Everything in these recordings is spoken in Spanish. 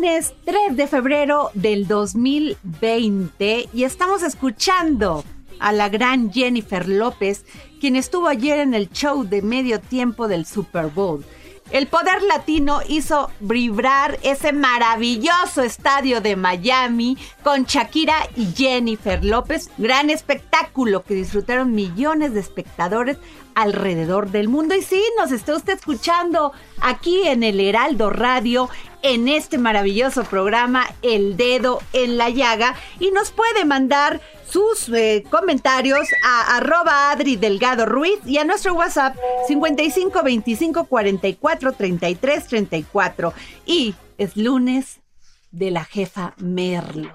Lunes 3 de febrero del 2020 y estamos escuchando a la gran Jennifer López, quien estuvo ayer en el show de medio tiempo del Super Bowl. El poder latino hizo vibrar ese maravilloso estadio de Miami con Shakira y Jennifer López. Gran espectáculo que disfrutaron millones de espectadores alrededor del mundo. Y sí, nos está usted escuchando aquí en el Heraldo Radio, en este maravilloso programa El Dedo en la Llaga. Y nos puede mandar sus eh, comentarios a arroba Adri Delgado Ruiz y a nuestro WhatsApp 55 25 44 33 34. Y es lunes de la jefa Merlos.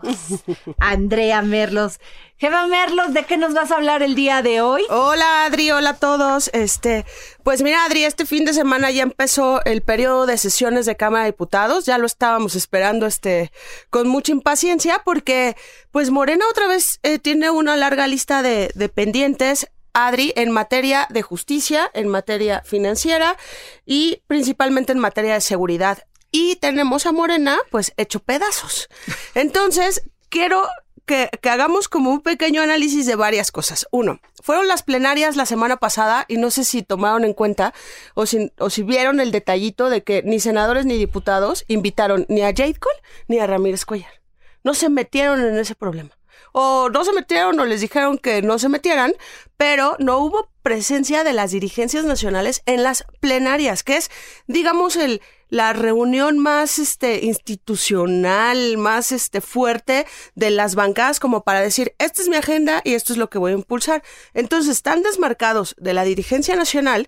Andrea Merlos. Jefa Merlos, ¿de qué nos vas a hablar el día de hoy? Hola Adri, hola a todos. Este, pues mira Adri, este fin de semana ya empezó el periodo de sesiones de Cámara de Diputados. Ya lo estábamos esperando, este, con mucha impaciencia porque, pues Morena otra vez eh, tiene una larga lista de, de pendientes. Adri, en materia de justicia, en materia financiera y principalmente en materia de seguridad. Y tenemos a Morena, pues, hecho pedazos. Entonces, quiero que, hagamos como un pequeño análisis de varias cosas. Uno, fueron las plenarias la semana pasada y no sé si tomaron en cuenta o si, o si vieron el detallito de que ni senadores ni diputados invitaron ni a Jade Cole ni a Ramírez Cuellar. No se metieron en ese problema. O no se metieron o les dijeron que no se metieran, pero no hubo presencia de las dirigencias nacionales en las plenarias, que es, digamos, el, la reunión más este, institucional, más este, fuerte de las bancadas como para decir, esta es mi agenda y esto es lo que voy a impulsar. Entonces están desmarcados de la dirigencia nacional.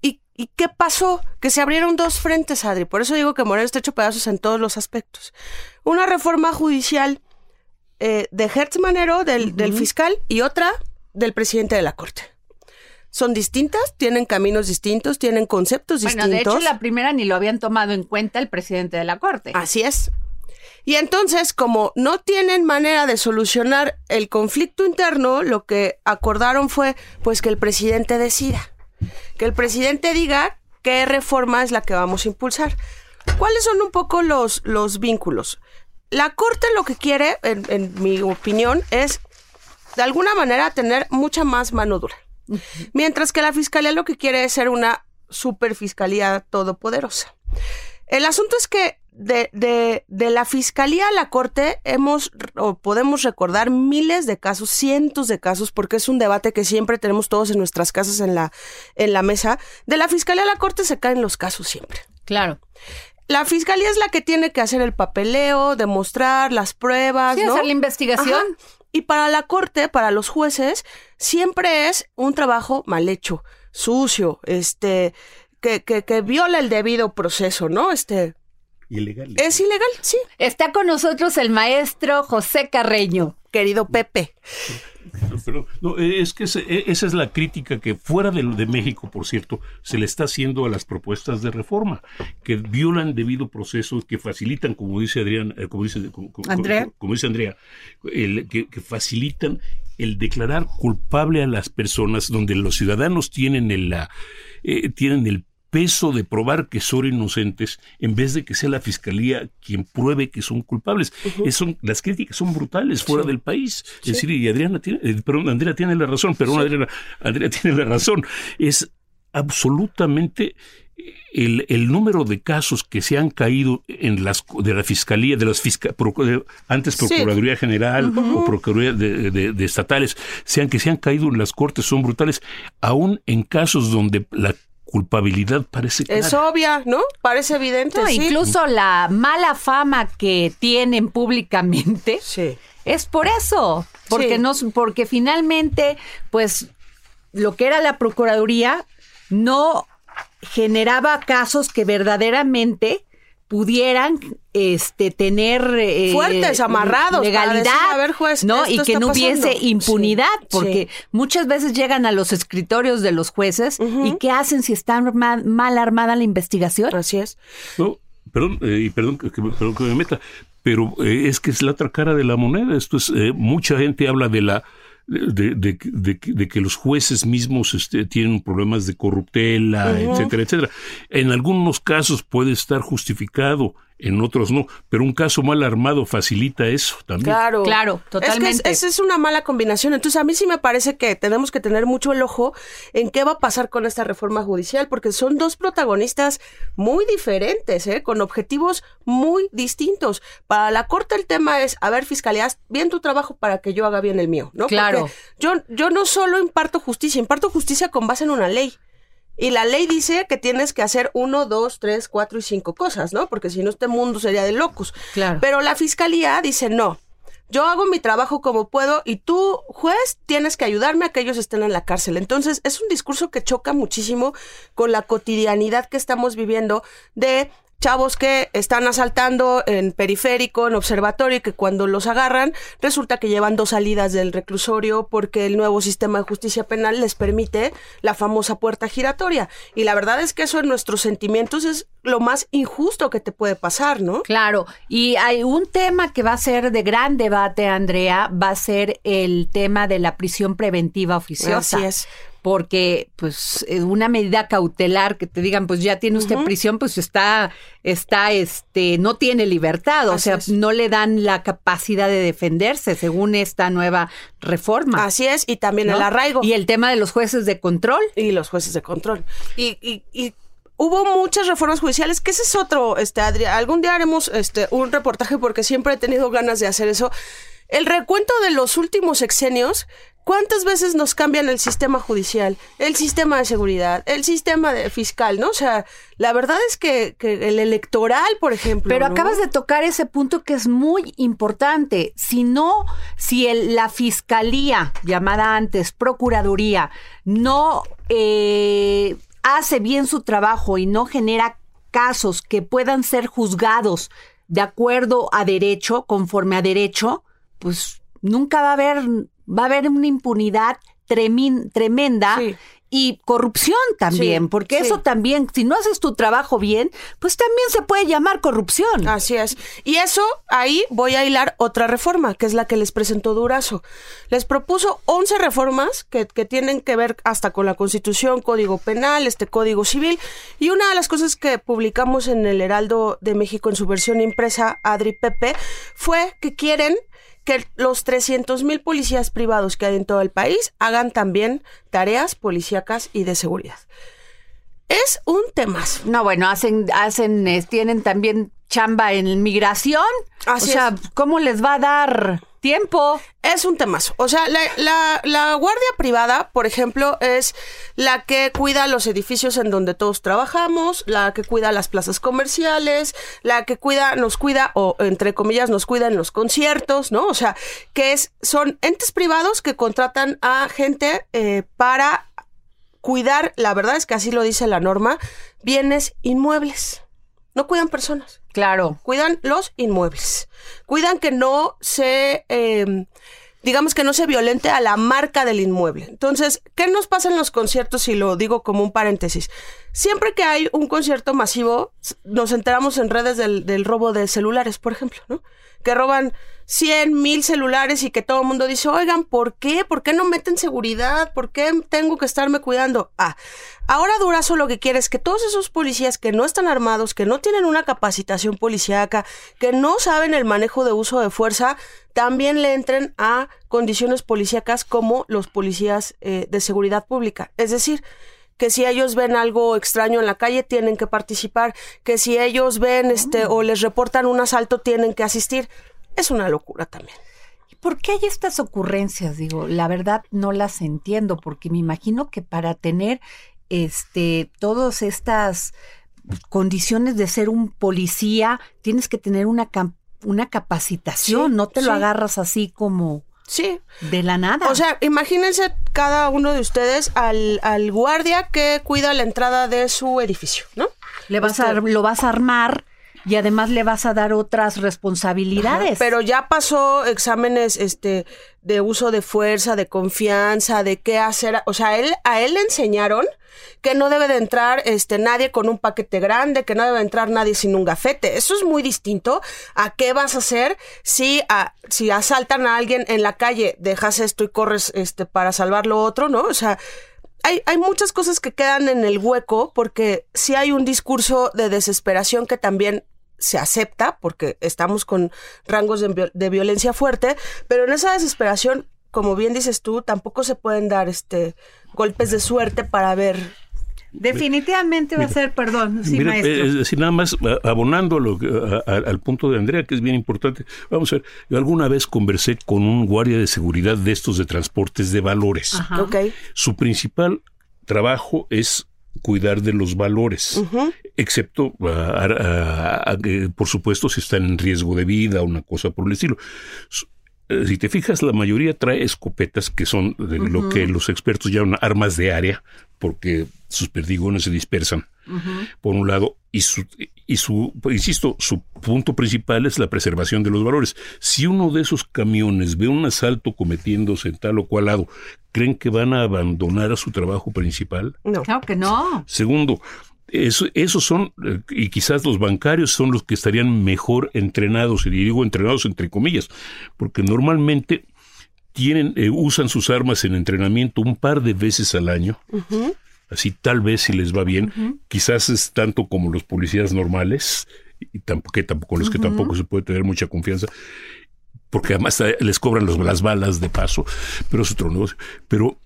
¿Y, y qué pasó? Que se abrieron dos frentes, Adri. Por eso digo que Moreno está hecho pedazos en todos los aspectos. Una reforma judicial eh, de Hertz Manero, del, uh -huh. del fiscal, y otra del presidente de la Corte son distintas, tienen caminos distintos, tienen conceptos bueno, distintos. de hecho, la primera ni lo habían tomado en cuenta el presidente de la Corte. Así es. Y entonces, como no tienen manera de solucionar el conflicto interno, lo que acordaron fue pues que el presidente decida. Que el presidente diga qué reforma es la que vamos a impulsar. ¿Cuáles son un poco los, los vínculos? La Corte lo que quiere, en, en mi opinión, es de alguna manera tener mucha más mano dura. Mientras que la fiscalía lo que quiere es ser una superfiscalía todopoderosa. El asunto es que de, de, de, la fiscalía a la corte hemos o podemos recordar miles de casos, cientos de casos, porque es un debate que siempre tenemos todos en nuestras casas en la, en la mesa. De la fiscalía a la corte se caen los casos siempre. Claro. La fiscalía es la que tiene que hacer el papeleo, demostrar las pruebas, sí, ¿no? hacer la investigación. Ajá. Y para la corte, para los jueces, siempre es un trabajo mal hecho, sucio, este, que, que, que viola el debido proceso, ¿no? Este, ilegal. Es ilegal, sí, Está con nosotros el maestro José Carreño. querido Pepe. Pero, no, es que eh, esa es la crítica que fuera de, de México, por cierto, se le está haciendo a las propuestas de reforma, que violan debido proceso, que facilitan, como dice Adrián, eh, como dice, como, como- Andrea. como dice Andrea, el- que, que facilitan el declarar culpable a las personas donde los ciudadanos tienen el, la, eh, tienen el peso de probar que son inocentes en vez de que sea la fiscalía quien pruebe que son culpables. Es- son- las críticas son brutales fuera del país. Es decir, y Adriana tiene, eh, perdón, Andrea tiene la razón, perdón, Adriana, Andrea tiene la razón. Es absolutamente el, el número de casos que se han caído en las de la fiscalía de las fisca, procu- de- antes Sí. procuraduría general o procuraduría de, de- de estatales sean que se han caído en las cortes son brutales aún en casos donde la culpabilidad parece clara. Es obvia, ¿no? Parece evidente, No, sí. Incluso la mala fama que tienen públicamente Sí. es por eso, porque Sí. no, porque finalmente, pues, lo que era la procuraduría no generaba casos que verdaderamente pudieran este tener eh, Fuertes, amarrados, para legalidad decir, a ver, juez, no y que no hubiese pasando. impunidad Sí, porque sí. muchas veces llegan a los escritorios de los jueces y qué hacen si está arma- mal armada la investigación Así es. No, perdón, eh, y perdón que, perdón que me meta, pero eh, es que es la otra cara de la moneda. Esto es, eh, mucha gente habla de la de, de- de- de que los jueces mismos este, tienen problemas de corruptela, etcétera, etcétera. En algunos casos puede estar justificado, en otros no, pero un caso mal armado facilita eso también. Claro. Claro, totalmente. Es que es- esa es una mala combinación. Entonces, a mí sí me parece que tenemos que tener mucho el ojo en qué va a pasar con esta reforma judicial, porque son dos protagonistas muy diferentes, ¿eh? con objetivos muy distintos. Para la Corte el tema es, a ver, fiscalía, haz bien tu trabajo para que yo haga bien el mío, ¿no? Claro. Porque yo, yo no solo imparto justicia, imparto justicia con base en una ley. Y la ley dice que tienes que hacer uno, dos, tres, cuatro y cinco cosas, ¿no? Porque si no, este mundo sería de locos. Claro. Pero la fiscalía dice no. Yo hago mi trabajo como puedo y tú, juez, tienes que ayudarme a que ellos estén en la cárcel. Entonces, es un discurso que choca muchísimo con la cotidianidad que estamos viviendo de chavos que están asaltando en periférico, en observatorio, y que cuando los agarran, resulta que llevan dos salidas del reclusorio porque el nuevo sistema de justicia penal les permite la famosa puerta giratoria. Y la verdad es que eso en nuestros sentimientos es lo más injusto que te puede pasar, ¿no? Claro, y hay un tema que va a ser de gran debate, Andrea, va a ser el tema de la prisión preventiva oficiosa. Así es. Porque, pues, eh, una medida cautelar que te digan, pues ya tiene usted prisión, pues está, está, este, no tiene libertad, o Así sea, es. no le dan la capacidad de defenderse según esta nueva reforma. Así es, y también ¿no? el arraigo. Y el tema de los jueces de control. y los jueces de control. Y, y, y hubo muchas reformas judiciales, que ese es otro, este, Adri, algún día haremos este, un reportaje porque siempre he tenido ganas de hacer eso. El recuento de los últimos sexenios, ¿cuántas veces nos cambian el sistema judicial, el sistema de seguridad, el sistema de fiscal, ¿no? O sea, la verdad es que, que el electoral, por ejemplo. Pero ¿no? acabas de tocar ese punto que es muy importante. Si no, si el- la fiscalía, llamada antes Procuraduría, no eh, hace bien su trabajo y no genera casos que puedan ser juzgados de acuerdo a derecho, conforme a derecho, pues nunca va a haber, va a haber una impunidad tremin- tremenda. Sí. Y corrupción también, Sí, porque sí. eso también, si no haces tu trabajo bien, pues también se puede llamar corrupción. Así es. Y eso, ahí voy a hilar otra reforma, que es la que les presentó Durazo. Les propuso 11 reformas que, que tienen que ver hasta con la Constitución, Código Penal, este Código Civil. Y una de las cosas que publicamos en el Heraldo de México en su versión impresa, Adri Pepe, fue que quieren que los 300 mil policías privados que hay en todo el país hagan también tareas policíacas y de seguridad. Es un temazo. No, bueno, hacen, hacen, tienen también chamba en migración. Así o sea, es. ¿cómo les va a dar tiempo? Es un temazo. O sea, la, guardia privada, por ejemplo, es la que cuida los edificios en donde todos trabajamos, la que cuida las plazas comerciales, la que cuida, nos cuida, o entre comillas, nos cuida en los conciertos, ¿no? O sea, que es, son entes privados que contratan a gente eh, para cuidar, la verdad es que así lo dice la norma, bienes inmuebles. No cuidan personas. Claro. cuidan los inmuebles, cuidan que no se, eh, digamos que no se violente a la marca del inmueble. Entonces, ¿qué nos pasa en los conciertos? Y lo digo como un paréntesis. Siempre que hay un concierto masivo, nos enteramos en redes del, del robo de celulares, por ejemplo, ¿no? Que roban 100, mil celulares y que todo el mundo dice, oigan, ¿por qué? ¿Por qué no meten seguridad? ¿Por qué tengo que estarme cuidando? Ah, ahora Durazo lo que quiere es que todos esos policías que no están armados, que no tienen una capacitación policíaca, que no saben el manejo de uso de fuerza, también le entren a condiciones policíacas como los policías eh, de seguridad pública. Es decir, que si ellos ven algo extraño en la calle tienen que participar, que si ellos ven este o les reportan un asalto tienen que asistir. Es una locura también. ¿Y ¿Por qué hay estas ocurrencias? Digo, la verdad no las entiendo, porque me imagino que para tener este todas estas condiciones de ser un policía, tienes que tener una una capacitación, Sí, no te lo sí. agarras así como Sí, de la nada. O sea, imagínense cada uno de ustedes al, al guardia que cuida la entrada de su edificio, ¿no? le vas a, este- lo vas a armar y además le vas a dar otras responsabilidades. Pero ya pasó exámenes este de uso de fuerza, de confianza, de qué hacer, o sea, a él a él le enseñaron que no debe de entrar este nadie con un paquete grande, que no debe entrar nadie sin un gafete. Eso es muy distinto a qué vas a hacer si a- si asaltan a alguien en la calle, dejas esto y corres este para salvar lo otro, ¿no? O sea, hay, hay muchas cosas que quedan en el hueco porque sí hay un discurso de desesperación que también se acepta porque estamos con rangos de, vi- de violencia fuerte, pero en esa desesperación, como bien dices tú, tampoco se pueden dar este golpes de suerte para ver. Definitivamente va a ser, perdón, sí, Mira, maestro. eh, es decir, nada más a- abonando a lo que- a- a- al punto de Andrea, que es bien importante. Vamos a ver, yo alguna vez conversé con un guardia de seguridad de estos de transportes de valores. Ajá. Ok. Su principal trabajo es cuidar de los valores, excepto, ah, ah, ah, eh, por supuesto, si están en riesgo de vida o una cosa por el estilo. Eh, Si te fijas, la mayoría trae escopetas que son de lo que los expertos llaman armas de área, porque sus perdigones se dispersan, por un lado, y su, y su, pues, insisto, su punto principal es la preservación de los valores. Si uno de esos camiones ve un asalto cometiéndose en tal o cual lado, ¿creen que van a abandonar a su trabajo principal? No. Claro que no. Segundo, eso- esos son, eh, y quizás los bancarios son los que estarían mejor entrenados, y digo entrenados entre comillas, porque normalmente tienen, eh, usan sus armas en entrenamiento un par de veces al año. Así tal vez si les va bien, quizás es tanto como los policías normales, y tampoco, que tampoco con los que tampoco se puede tener mucha confianza, porque además les cobran los- las balas de paso, pero es otro negocio. Pero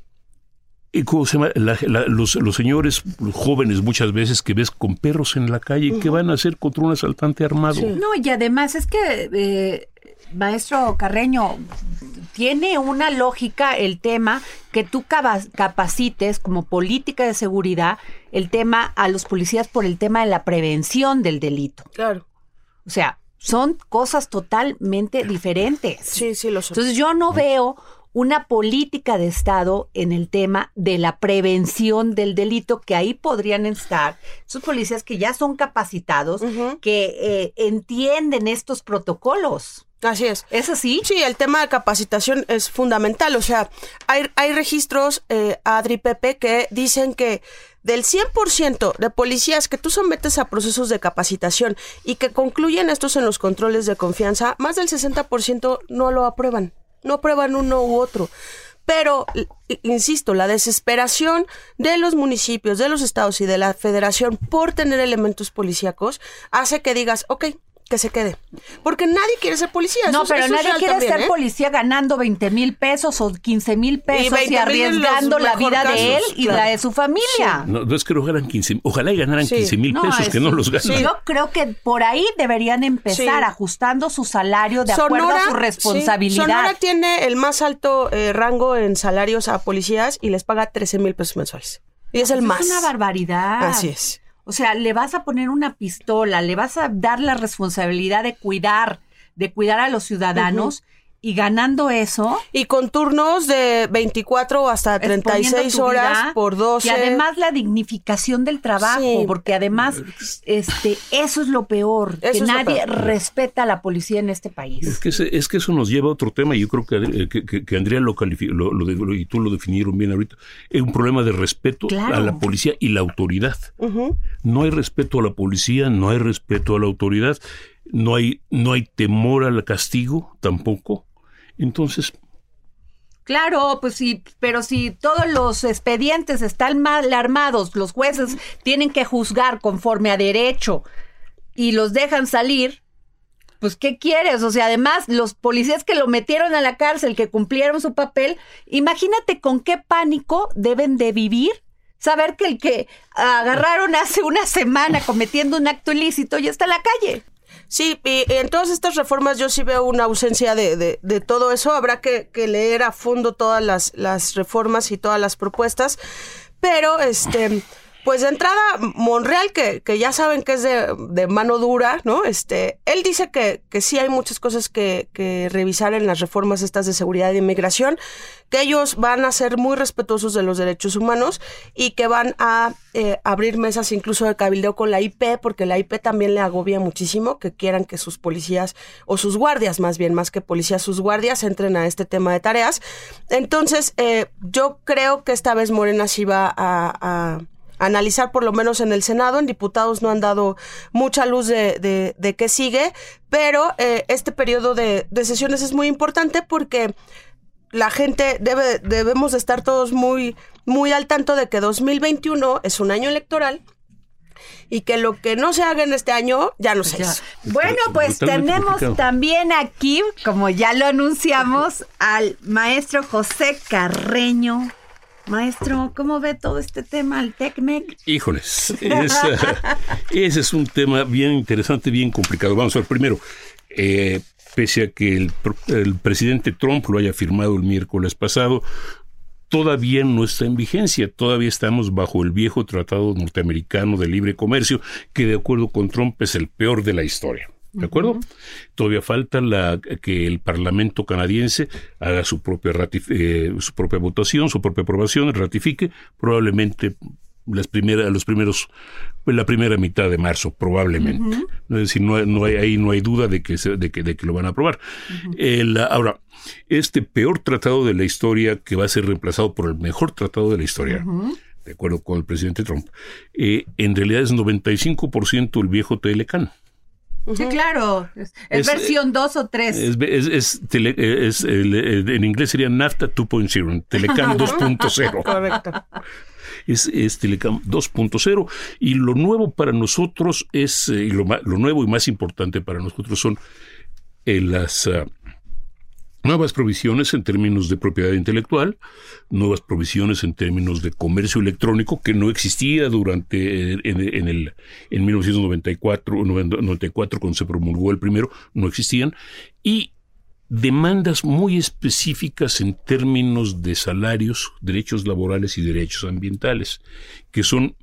¿Y ¿Cómo se llama? La- la- los, los señores jóvenes muchas veces que ves con perros en la calle, ¿qué van a hacer contra un asaltante armado? No, y además es que, eh, maestro Carreño, tiene una lógica el tema que tú capacites como política de seguridad el tema a los policías por el tema de la prevención del delito. Claro. O sea, son cosas totalmente diferentes. Sí, sí, lo son. Entonces yo no veo una política de Estado en el tema de la prevención del delito, que ahí podrían estar esos policías que ya son capacitados, que eh, entienden estos protocolos. Así es. ¿Es así? Sí, el tema de capacitación es fundamental. O sea, hay, hay registros, eh, Adri Pepe, que dicen que del 100% de policías que tú sometes a procesos de capacitación y que concluyen estos en los controles de confianza, más del 60% no lo aprueban. No aprueban uno u otro. Pero, insisto, la desesperación de los municipios, de los estados y de la federación por tener elementos policíacos hace que digas, ok, que se quede. Porque nadie quiere ser policía. No, eso pero eso nadie quiere también, ser ¿eh? policía ganando 20 mil pesos o 15 mil pesos y, 20,000 en los arriesgando la vida casos, de él y claro. la de su familia. No, no es que no ganan 15, ojalá y ganaran Sí. 15 mil No, pesos, que no los ganan. Yo creo que por ahí deberían empezar Sí. ajustando su salario de acuerdo a su sí, responsabilidad. Sonora tiene el más alto eh, rango en salarios a policías y les paga 13 mil pesos mensuales. Y es el más. Es una barbaridad. Así es. O sea, le vas a poner una pistola, le vas a dar la responsabilidad de cuidar, de cuidar a los ciudadanos y ganando eso, Y con turnos de 24 hasta exponiendo 36 tu horas vida, por 12. Y además la dignificación del trabajo, Sí. porque además este eso es lo peor, Eso que es nadie peor. respeta a la policía en este Es país. que, ese- es que eso nos lleva a otro tema, y yo creo que, eh, que, que- que Andrea lo calificó, lo, lo de- lo- y tú lo definieron bien ahorita, es un problema de respeto Claro. a la policía y la autoridad. No hay respeto a la policía, no hay respeto a la autoridad, no hay, no hay temor al castigo tampoco. Entonces, Claro, pues sí, pero si todos los expedientes están mal armados, los jueces tienen que juzgar conforme a derecho y los dejan salir, pues ¿qué quieres? O sea, además los policías que lo metieron a la cárcel, que cumplieron su papel, imagínate con qué pánico deben de vivir. Saber que el que agarraron hace una semana cometiendo un acto ilícito ya está en la calle. Sí, y en todas estas reformas yo sí veo una ausencia de, de- de todo eso. Habrá que, leer a fondo todas las, las reformas y todas las propuestas. Pero, este, pues de entrada, Monreal, que, que ya saben que es de, de mano dura, ¿no? Este, él dice que, que sí hay muchas cosas que, que revisar en las reformas estas de seguridad y inmigración, que ellos van a ser muy respetuosos de los derechos humanos y que van a eh, abrir mesas incluso de cabildeo con la IP, porque la IP también le agobia muchísimo que quieran que sus policías, o sus guardias más bien, más que policías, sus guardias entren a este tema de tareas. Entonces, eh, yo creo que esta vez Morena sí va a- a analizar por lo menos en el Senado, en diputados no han dado mucha luz de, de, de qué sigue, pero eh, este periodo de, de sesiones es muy importante porque la gente debe, debemos de estar todos muy, muy al tanto de que 2021 es un año electoral y que lo que no se haga en este año ya no se Ya. hizo. Bueno, pues tenemos complicado. también aquí, como ya lo anunciamos, al maestro José Carreño. Maestro, ¿cómo ve todo este tema, el TECMEC? Híjoles, es, eh, ese es un tema bien interesante, bien complicado. Vamos a ver, primero, eh, pese a que el, el presidente Trump lo haya firmado el miércoles pasado, todavía no está en vigencia, todavía estamos bajo el viejo Tratado Norteamericano de Libre Comercio, que de acuerdo con Trump es el peor de la historia. ¿De acuerdo? Todavía falta la, que el Parlamento canadiense haga su propia, ratif- eh, su propia votación, su propia aprobación, ratifique, probablemente las primeras, los primeros, la primera mitad de marzo, probablemente. Es decir, no, hay- no hay, ahí no hay duda de que, se- de que, de que lo van a aprobar. El, ahora, este peor tratado de la historia que va a ser reemplazado por el mejor tratado de la historia, de acuerdo con el presidente Trump, eh, en realidad es 95% el viejo Telecan. Sí, claro. Es, es Es, versión 2 o 3. Es, es, es tele- es el- el- en inglés sería NAFTA 2.0, Telecan 2.0. Correcto. Es, es Telecam 2.0 y lo nuevo para nosotros es, eh, y lo nuevo y más importante para nosotros son eh, las ah, nuevas provisiones en términos de propiedad intelectual, nuevas provisiones en términos de comercio electrónico que no existía durante eh, en, en el en 1994 o 94 cuando se promulgó el primero no existían. Y demandas muy específicas en términos de salarios, derechos laborales y derechos ambientales, que son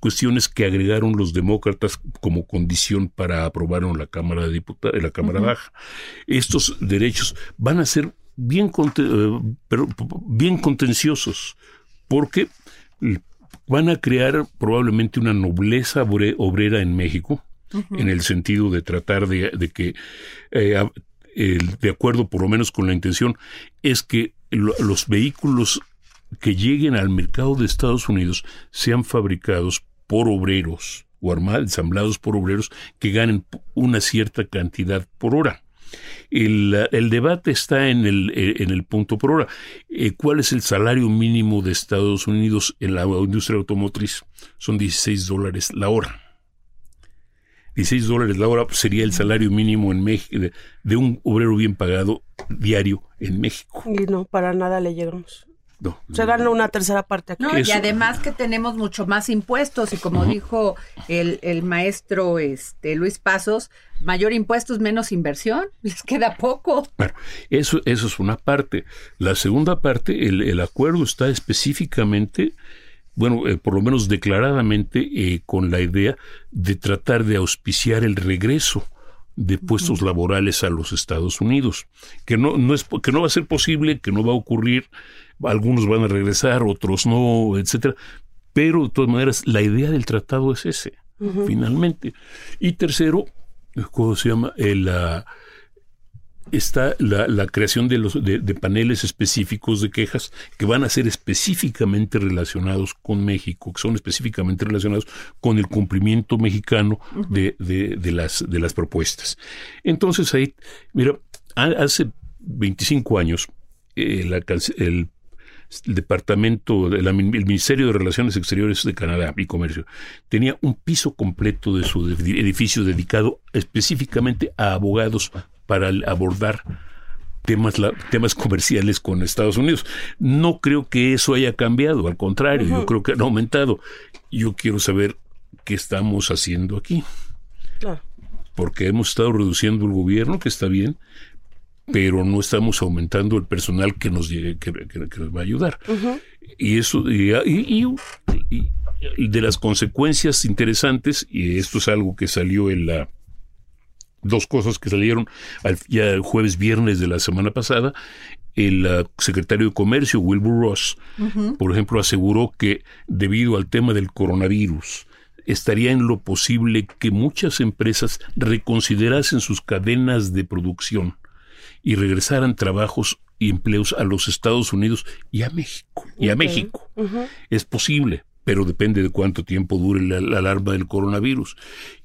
cuestiones que agregaron los demócratas como condición para aprobar en la Cámara de Diputados, la Cámara Baja. Estos derechos van a ser bien, eh, pero, bien contenciosos, porque van a crear probablemente una nobleza obre- obrera en México, en el sentido de tratar de, de que, eh, de acuerdo por lo menos con la intención, es que lo- los vehículos que lleguen al mercado de Estados Unidos sean fabricados por obreros o armados, ensamblados por obreros que ganen una cierta cantidad por hora. El, el debate está en el, eh, en el punto por hora. Eh, ¿Cuál es el salario mínimo de Estados Unidos en la industria automotriz? Son 16 dólares la hora. 16 dólares la hora sería el salario mínimo en México de, de un obrero bien pagado diario en México. Y no, para nada le llegamos. No, Se gana una tercera parte aquí. No, y además que tenemos mucho más impuestos y como dijo el, el maestro este Luis Pasos, mayor impuestos, menos inversión, les queda poco. Bueno, eso, eso es una parte. La segunda parte, el, el acuerdo está específicamente, bueno, eh, por lo menos declaradamente, eh, con la idea de tratar de auspiciar el regreso de puestos laborales a los Estados Unidos, que no, no es que no va a ser posible, que no va a ocurrir, algunos van a regresar, otros no, etcétera, pero de todas maneras la idea del tratado es ese, finalmente. Y tercero, ¿cómo se llama? El, ah, está la, la creación de, los, de, de paneles específicos de quejas que van a ser específicamente relacionados con México, que son específicamente relacionados con el cumplimiento mexicano de, de- de las, de las propuestas. Entonces ahí, mira, ha- hace 25 años, eh, la cance- el el departamento, el Ministerio de Relaciones Exteriores de Canadá y Comercio tenía un piso completo de su ed- edificio dedicado específicamente a abogados para abordar temas, la- temas comerciales con Estados Unidos. No creo que eso haya cambiado, al contrario, yo creo que han aumentado. Yo quiero saber qué estamos haciendo aquí, Claro. porque hemos estado reduciendo el gobierno, que está bien, pero no estamos aumentando el personal que nos llegue, que, que- que nos va a ayudar. Y eso, y, y- y- y de las consecuencias interesantes, y esto es algo que salió en la dos cosas que salieron al- ya el jueves viernes de la semana pasada. El ah, secretario de Comercio, Wilbur Ross, por ejemplo, aseguró que debido al tema del coronavirus, estaría en lo posible que muchas empresas reconsiderasen sus cadenas de producción y regresaran trabajos y empleos a los Estados Unidos y a México. Y a México. Es posible, pero depende de cuánto tiempo dure la, la alarma del coronavirus.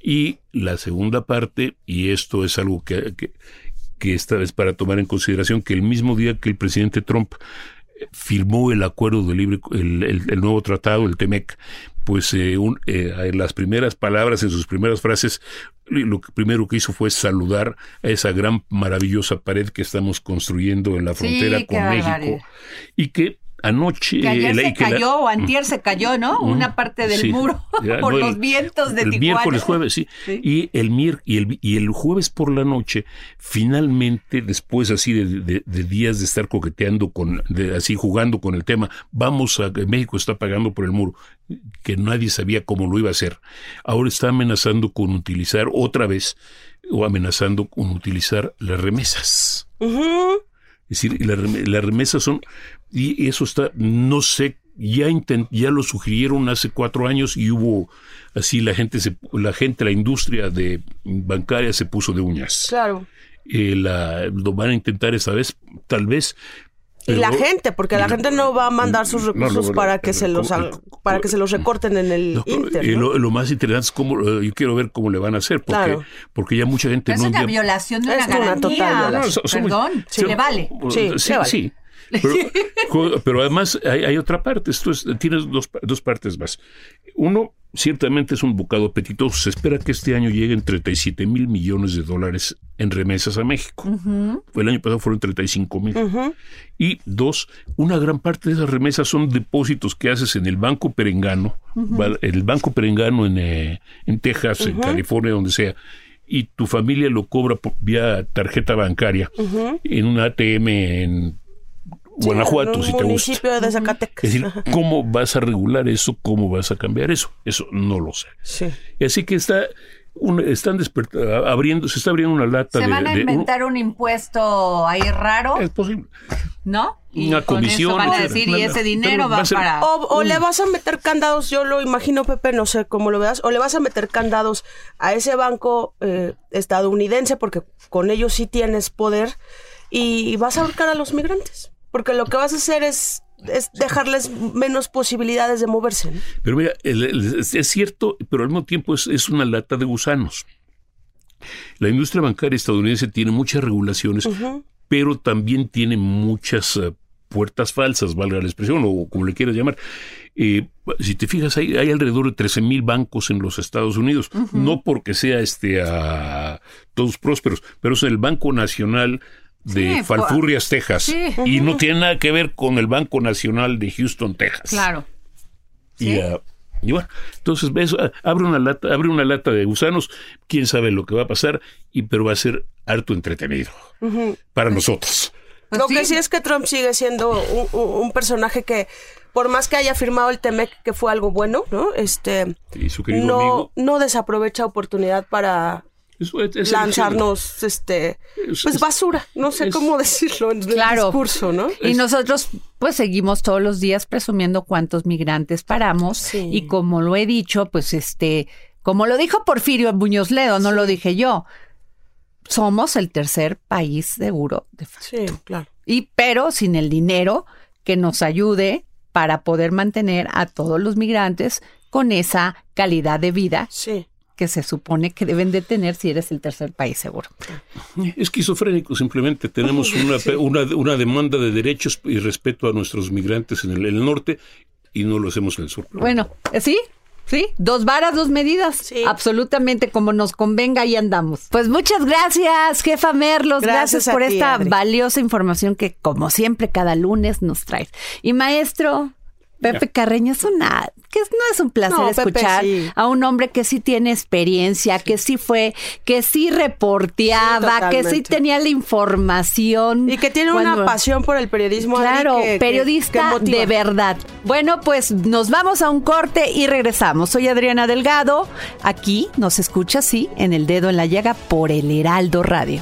Y la segunda parte, y esto es algo que, que, que esta vez para tomar en consideración, que el mismo día que el presidente Trump eh, firmó el acuerdo de libre, el, el- el nuevo tratado, el TEMEC, pues eh, un- eh, en las primeras palabras, en sus primeras frases, lo que primero que hizo fue saludar a esa gran, maravillosa pared que estamos construyendo en la frontera con. México. Y que anoche... Que ayer la- se que la- cayó o antier se cayó, ¿no? Ujú. Una parte del Sí. muro Ya, por no, el- los vientos de el Tijuana. miércoles, jueves, sí. Sí. Y el mier y el, y el jueves por la noche, finalmente, después así de, de- de días de estar coqueteando con, de, así jugando con el tema, vamos a México está pagando por el muro, que nadie sabía cómo lo iba a hacer. Ahora está amenazando con utilizar otra vez, o amenazando con utilizar las remesas. Es decir, las remesas son, y eso está, no sé, ya intent- ya lo sugirieron hace cuatro años y hubo, así la gente, se, la gente, la industria de bancaria se puso de uñas. Claro. Eh, la, lo van a intentar esta vez, tal vez. Y la gente, porque la gente no va a mandar sus No, no, recursos no, para que se los ¿cómo- al- para que se los recorten en el Inter. eh, ¿no? lo, lo más interesante es cómo, eh, yo quiero ver cómo le van a hacer, porque, Claro. porque ya mucha gente Es no una envía- violación de una Es una garantía. total Perdón, sí, le vale. Sí, sí, le vale. sí. Pero, pero además hay, hay otra parte. Esto es, tienes dos, dos partes más. Uno, ciertamente es un bocado apetitoso. Se espera que este año lleguen 37 mil millones de dólares en remesas a México. El año pasado fueron 35 mil. Y dos, una gran parte de esas remesas son depósitos que haces en el Banco Perengano, va- el Banco Perengano en, eh, en Texas, en California, donde sea, y tu familia lo cobra por- vía tarjeta bancaria en un ATM en Guanajuato, un si te gusta. municipio de Zacatecas. Es decir, ¿cómo vas a regular eso? ¿Cómo vas a cambiar eso? Eso no lo sé. Sí. Y así que está, un- están abriendo, se está abriendo una lata Se de, van a de- inventar un impuesto ahí raro, es posible. ¿no? Y Una con comisión, eso van a decir, y ese dinero va va, a ser- para... O, o le vas a meter candados, yo lo imagino, Pepe, no sé cómo lo veas, o le vas a meter candados a ese banco eh, estadounidense, porque con ellos sí tienes poder, y vas a ahorcar a los migrantes. Porque lo que vas a hacer es, es dejarles menos posibilidades de moverse. ¿no? Pero mira, es cierto, pero al mismo tiempo es, es una lata de gusanos. La industria bancaria estadounidense tiene muchas regulaciones, pero también tiene muchas eh, puertas falsas, valga la expresión, o como le quieras llamar. Eh, si te fijas, hay, hay alrededor de 13 mil bancos en los Estados Unidos, no porque sea este a todos prósperos, pero es el Banco Nacional de Sí, Falfurrias, Texas, Sí. y no tiene nada que ver con el Banco Nacional de Houston, Texas. Claro. Y, ah, y bueno, entonces ves, ah, abre una lata, abre una lata de gusanos, quién sabe lo que va a pasar, y pero va a ser harto entretenido para nosotros. Pues lo sí. que sí es que Trump sigue siendo un, personaje que, por más que haya firmado el TEMEC, que fue algo bueno, ¿no? Este, Y su querido no, amigo, no desaprovecha oportunidad para es- es lanzarnos, este, Es- pues es- basura, no sé es- cómo decirlo en el Claro. discurso, ¿no? Y nosotros pues seguimos todos los días presumiendo cuántos migrantes paramos Sí. y como lo he dicho, pues este, como lo dijo Porfirio Muñoz Ledo, no lo dije yo, somos el tercer país seguro de facto. Sí, claro. Y pero sin el dinero que nos ayude para poder mantener a todos los migrantes con esa calidad de vida Sí. Que se supone que deben de tener si eres el tercer país seguro. esquizofrénico, simplemente tenemos una, una, una demanda de derechos y respeto a nuestros migrantes en el, el norte y no lo hacemos en el sur. Bueno, ¿eh, sí, sí, dos varas, dos medidas. Sí. Absolutamente como nos convenga y andamos. Pues muchas gracias, jefa Merlos. Gracias, por ti, esta Adri. valiosa información que, como siempre, cada lunes nos traes. Y maestro. Pepe Carreño es una, que no es un placer No, Pepe, escuchar sí. a un hombre que sí tiene experiencia, que sí fue, que sí reporteaba, Sí, que sí tenía la información. Y que tiene Cuando- una pasión por el periodismo. Claro, que- periodista que de verdad. Bueno, pues nos vamos a un corte y regresamos. Soy Adriana Delgado. Aquí nos escucha, sí, en el dedo en la llaga por el Heraldo Radio.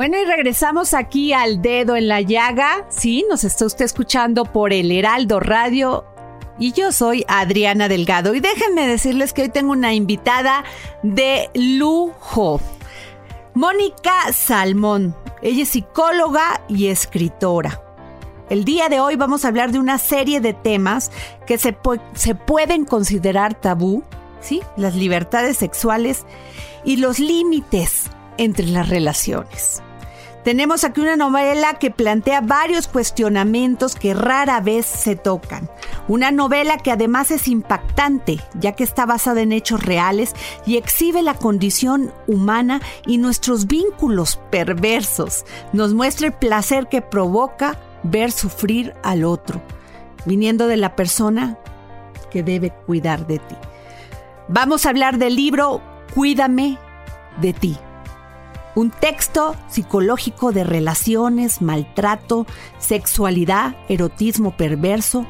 Bueno, y regresamos aquí al dedo en la llaga. Sí, nos está usted escuchando por el Heraldo Radio. Y yo soy Adriana Delgado. Y déjenme decirles que hoy tengo una invitada de lujo. Mónica Salmón. Ella es psicóloga y escritora. El día de hoy vamos a hablar de una serie de temas que se, se pueden considerar tabú, ¿sí? Las libertades sexuales y los límites entre las relaciones. Tenemos aquí una novela que plantea varios cuestionamientos que rara vez se tocan. Una novela que además es impactante, ya que está basada en hechos reales y exhibe la condición humana y nuestros vínculos perversos. Nos muestra el placer que provoca ver sufrir al otro, viniendo de la persona que debe cuidar de ti. Vamos a hablar del libro Cuídame de ti. Un texto psicológico de relaciones, maltrato, sexualidad, erotismo perverso,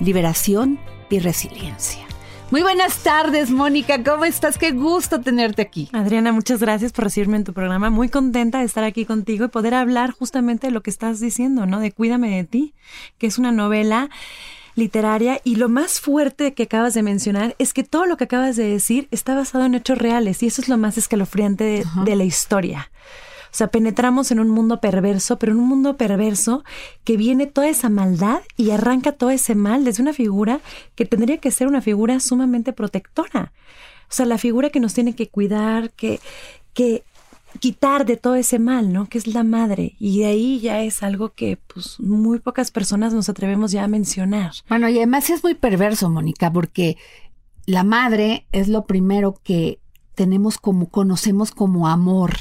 liberación y resiliencia. Muy buenas tardes, Mónica. ¿Cómo estás? Qué gusto tenerte aquí. Adriana, muchas gracias por recibirme en tu programa. Muy contenta de estar aquí contigo y poder hablar justamente de lo que estás diciendo, ¿no? De Cuídame de ti, que es una novela literaria y lo más fuerte que acabas de mencionar es que todo lo que acabas de decir está basado en hechos reales y eso es lo más escalofriante de, de la historia. O sea, penetramos en un mundo perverso, pero en un mundo perverso que viene toda esa maldad y arranca todo ese mal desde una figura que tendría que ser una figura sumamente protectora. O sea, la figura que nos tiene que cuidar, que, que quitar de todo ese mal, ¿no? Que es la madre. Y de ahí ya es algo que pues muy pocas personas nos atrevemos ya a mencionar. Bueno, y además es muy perverso, Mónica, porque la madre es lo primero que tenemos como, conocemos como amor.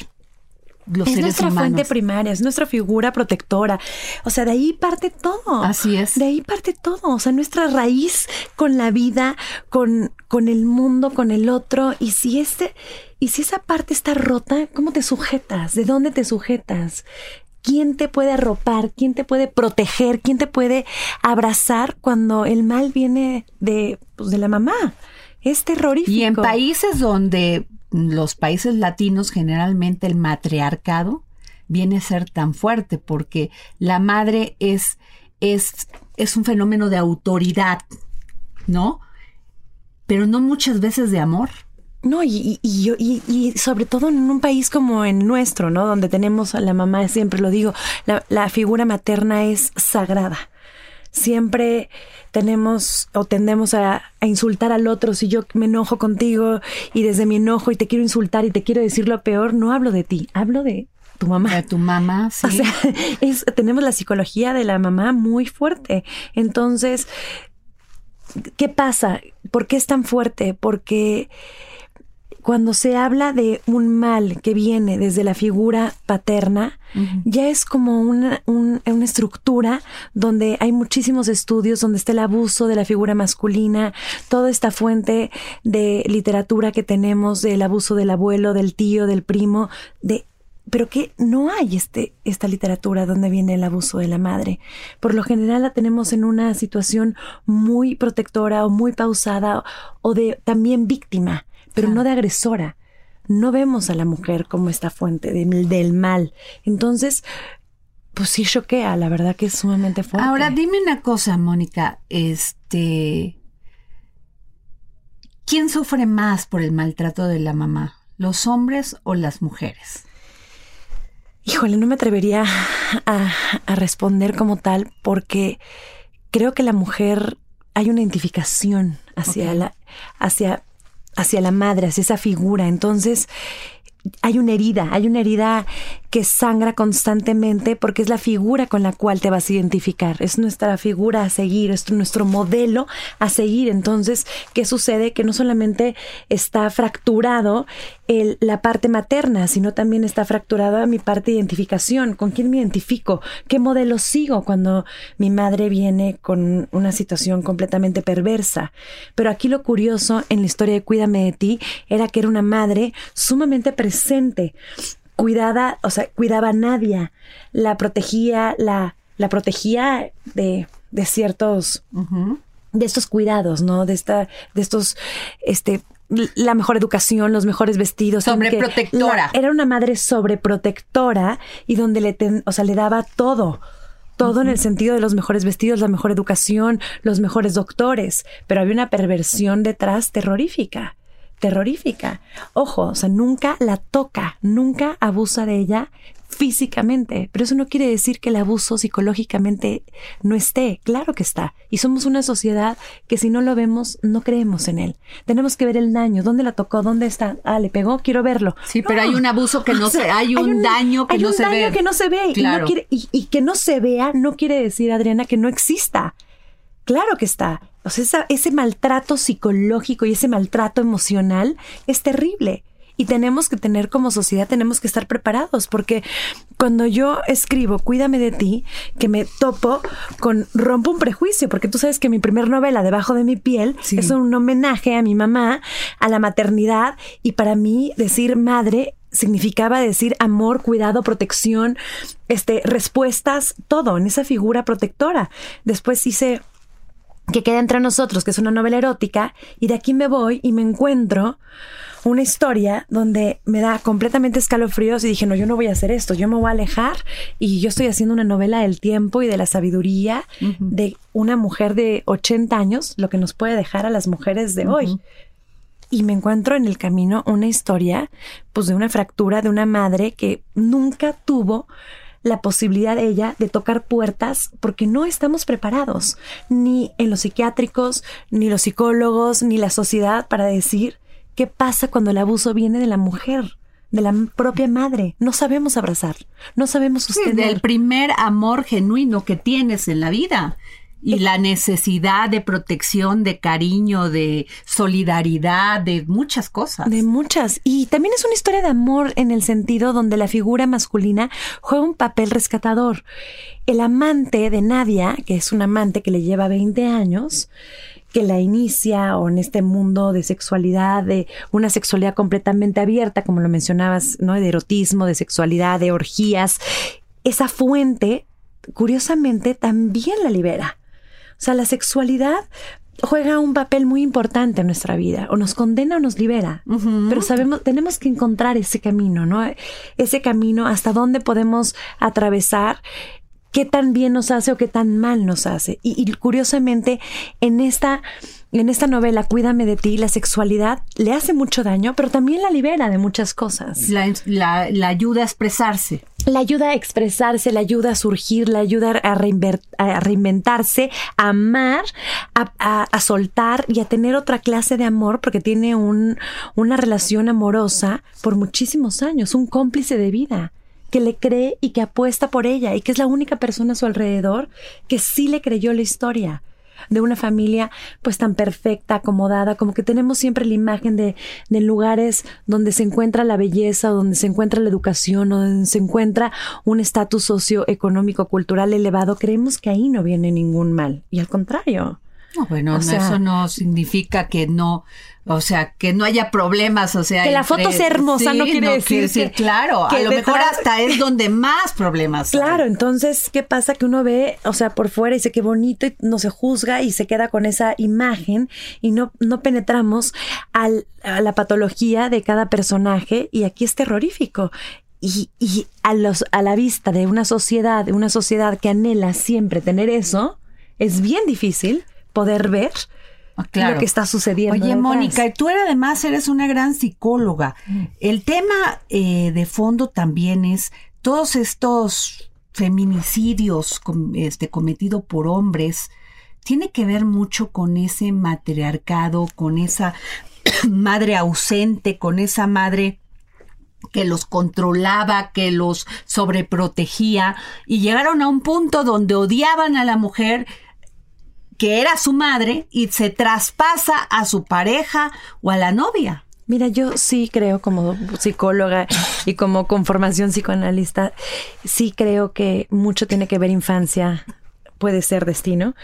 Los es seres nuestra humanos. fuente primaria, es nuestra figura protectora. O sea, de ahí parte todo. Así es. De ahí parte todo. O sea, nuestra raíz con la vida, con, con el mundo, con el otro. Y si este, y si esa parte está rota, ¿cómo te sujetas? ¿De dónde te sujetas? ¿Quién te puede arropar? ¿Quién te puede proteger? ¿Quién te puede abrazar cuando el mal viene de, pues, de la mamá? Es terrorífico. Y en países donde los países latinos generalmente el matriarcado viene a ser tan fuerte porque la madre es, es, es un fenómeno de autoridad, ¿no? Pero no muchas veces de amor. No, y, y, y y- sobre todo en un país como el nuestro, ¿no? Donde tenemos a la mamá, siempre lo digo, la figura materna es sagrada. Siempre tenemos o tendemos a, a insultar al otro. Si yo me enojo contigo y desde mi enojo y te quiero insultar y te quiero decir lo peor, no hablo de ti, hablo de tu mamá. De tu mamá, sí. O sea, es, tenemos la psicología de la mamá muy fuerte. Entonces, ¿qué pasa? ¿Por qué es tan fuerte? Porque cuando se habla de un mal que viene desde la figura paterna, ya es como una, un- una estructura donde hay muchísimos estudios, donde está el abuso de la figura masculina, toda esta fuente de literatura que tenemos del abuso del abuelo, del tío, del primo, de pero que no hay este, esta literatura donde viene el abuso de la madre. Por lo general la tenemos en una situación muy protectora o muy pausada o de también víctima, pero no de agresora. No vemos a la mujer como esta fuente del, del mal. Entonces, pues sí choquea, la verdad que es sumamente fuerte. Ahora dime una cosa, Mónica, este ¿quién sufre más por el maltrato de la mamá? ¿Los hombres o las mujeres? Híjole, no me atrevería a, a responder como tal porque creo que la mujer hay una identificación hacia la hacia hacia la madre, hacia esa figura. Entonces, hay una herida, hay una herida que sangra constantemente porque es la figura con la cual te vas a identificar, es nuestra figura a seguir, es nuestro modelo a seguir. Entonces, ¿qué sucede? Que no solamente está fracturado el- la parte materna, sino también está fracturada mi parte de identificación, con quién me identifico, qué modelo sigo cuando mi madre viene con una situación completamente perversa. Pero aquí lo curioso en la historia de Cuídame de ti era que era una madre sumamente presente, cuidada, o sea, cuidaba a Nadia, la protegía, la, la protegía de, de ciertos de estos cuidados, ¿no? De esta, de estos, este, la mejor educación, los mejores vestidos. Sobreprotectora. la- Era una madre sobreprotectora y donde le, ten- o sea, le daba todo. Todo en el sentido de los mejores vestidos, la mejor educación, los mejores doctores. Pero había una perversión detrás terrorífica. Terrorífica. Ojo, o sea, nunca la toca, nunca abusa de ella físicamente, pero eso no quiere decir que el abuso psicológicamente no esté, claro que está. Y somos una sociedad que si no lo vemos, no creemos en él. Tenemos que ver el daño, dónde la tocó, dónde está, ah, le pegó, quiero verlo. Sí, pero hay un abuso que no O sea, se, hay un daño que hay no un se daño ve. que no se ve y, no quiere- y- y que no se vea no quiere decir, Adriana, que no exista. Claro que está. O sea, esa- ese maltrato psicológico y ese maltrato emocional es terrible. Y tenemos que tener como sociedad, tenemos que estar preparados, porque cuando yo escribo Cuídame de ti, que me topo con Rompo un prejuicio, porque tú sabes que mi primer novela, Debajo de mi piel, Sí. es un homenaje a mi mamá, a la maternidad, y para mí decir madre significaba decir amor, cuidado, protección, este, respuestas, todo en esa figura protectora. Después hice que queda entre nosotros, que es una novela erótica, y de aquí me voy y me encuentro una historia donde me da completamente escalofríos y dije, no, yo no voy a hacer esto, yo me voy a alejar y yo estoy haciendo una novela del tiempo y de la sabiduría de una mujer de 80 años, lo que nos puede dejar a las mujeres de hoy. Y me encuentro en el camino una historia, pues de una fractura de una madre que nunca tuvo la posibilidad de ella de tocar puertas porque no estamos preparados, ni en los psiquiátricos, ni los psicólogos, ni la sociedad para decir qué pasa cuando el abuso viene de la mujer. de la propia madre. No sabemos abrazar, no sabemos Sí, sostener. del primer amor genuino que tienes en la vida. Y la necesidad de protección, de cariño, de solidaridad, de muchas cosas. De muchas. Y también es una historia de amor en el sentido donde la figura masculina juega un papel rescatador. El amante de Nadia, que es un amante que le lleva 20 años, que la inicia o en este mundo de sexualidad, de una sexualidad completamente abierta, como lo mencionabas, ¿no? De erotismo, de sexualidad, de orgías. Esa fuente, curiosamente, también la libera. O sea, la sexualidad juega un papel muy importante en nuestra vida, o nos condena o nos libera. Pero sabemos, tenemos que encontrar ese camino, ¿no? Ese camino hasta dónde podemos atravesar, qué tan bien nos hace o qué tan mal nos hace. Y, y curiosamente, en esta, en esta novela, Cuídame de ti, la sexualidad le hace mucho daño, pero también la libera de muchas cosas. La, la- la ayuda a expresarse. La ayuda a expresarse, la ayuda a surgir, la ayuda a, a reinventarse, a amar, a, a- a soltar y a tener otra clase de amor porque tiene un, una relación amorosa por muchísimos años, un cómplice de vida que le cree y que apuesta por ella y que es la única persona a su alrededor que sí le creyó la historia de una familia pues tan perfecta, acomodada, como que tenemos siempre la imagen de, de lugares donde se encuentra la belleza, o donde se encuentra la educación, o donde se encuentra un estatus socioeconómico, cultural elevado, creemos que ahí no viene ningún mal. Y al contrario. No, bueno, O no, sea- eso no significa que no, o sea, que no haya problemas, o sea, Que la foto sea hermosa no quiere decir que- claro, a lo mejor detrás- hasta es donde más problemas. hay. Claro, entonces, ¿qué pasa? Que uno ve, o sea, por fuera y dice qué bonito y no se juzga y se queda con esa imagen y no, no penetramos al- a la patología de cada personaje y aquí es terrorífico. Y, y a, los, a la vista de una sociedad, de una sociedad que anhela siempre tener eso, es bien difícil poder ver claro. lo que está sucediendo. Oye. Mónica, y tú además eres una gran psicóloga. Mm. El tema eh, de fondo también es todos estos feminicidios com- este, cometidos por hombres. Tiene que ver mucho con ese matriarcado, con esa madre ausente, con esa madre que los controlaba, que los sobreprotegía y llegaron a un punto donde odiaban a la mujer que era su madre y se traspasa a su pareja o a la novia. Mira, yo sí creo como psicóloga y como con formación psicoanalista, sí creo que mucho tiene que ver infancia, puede ser destino.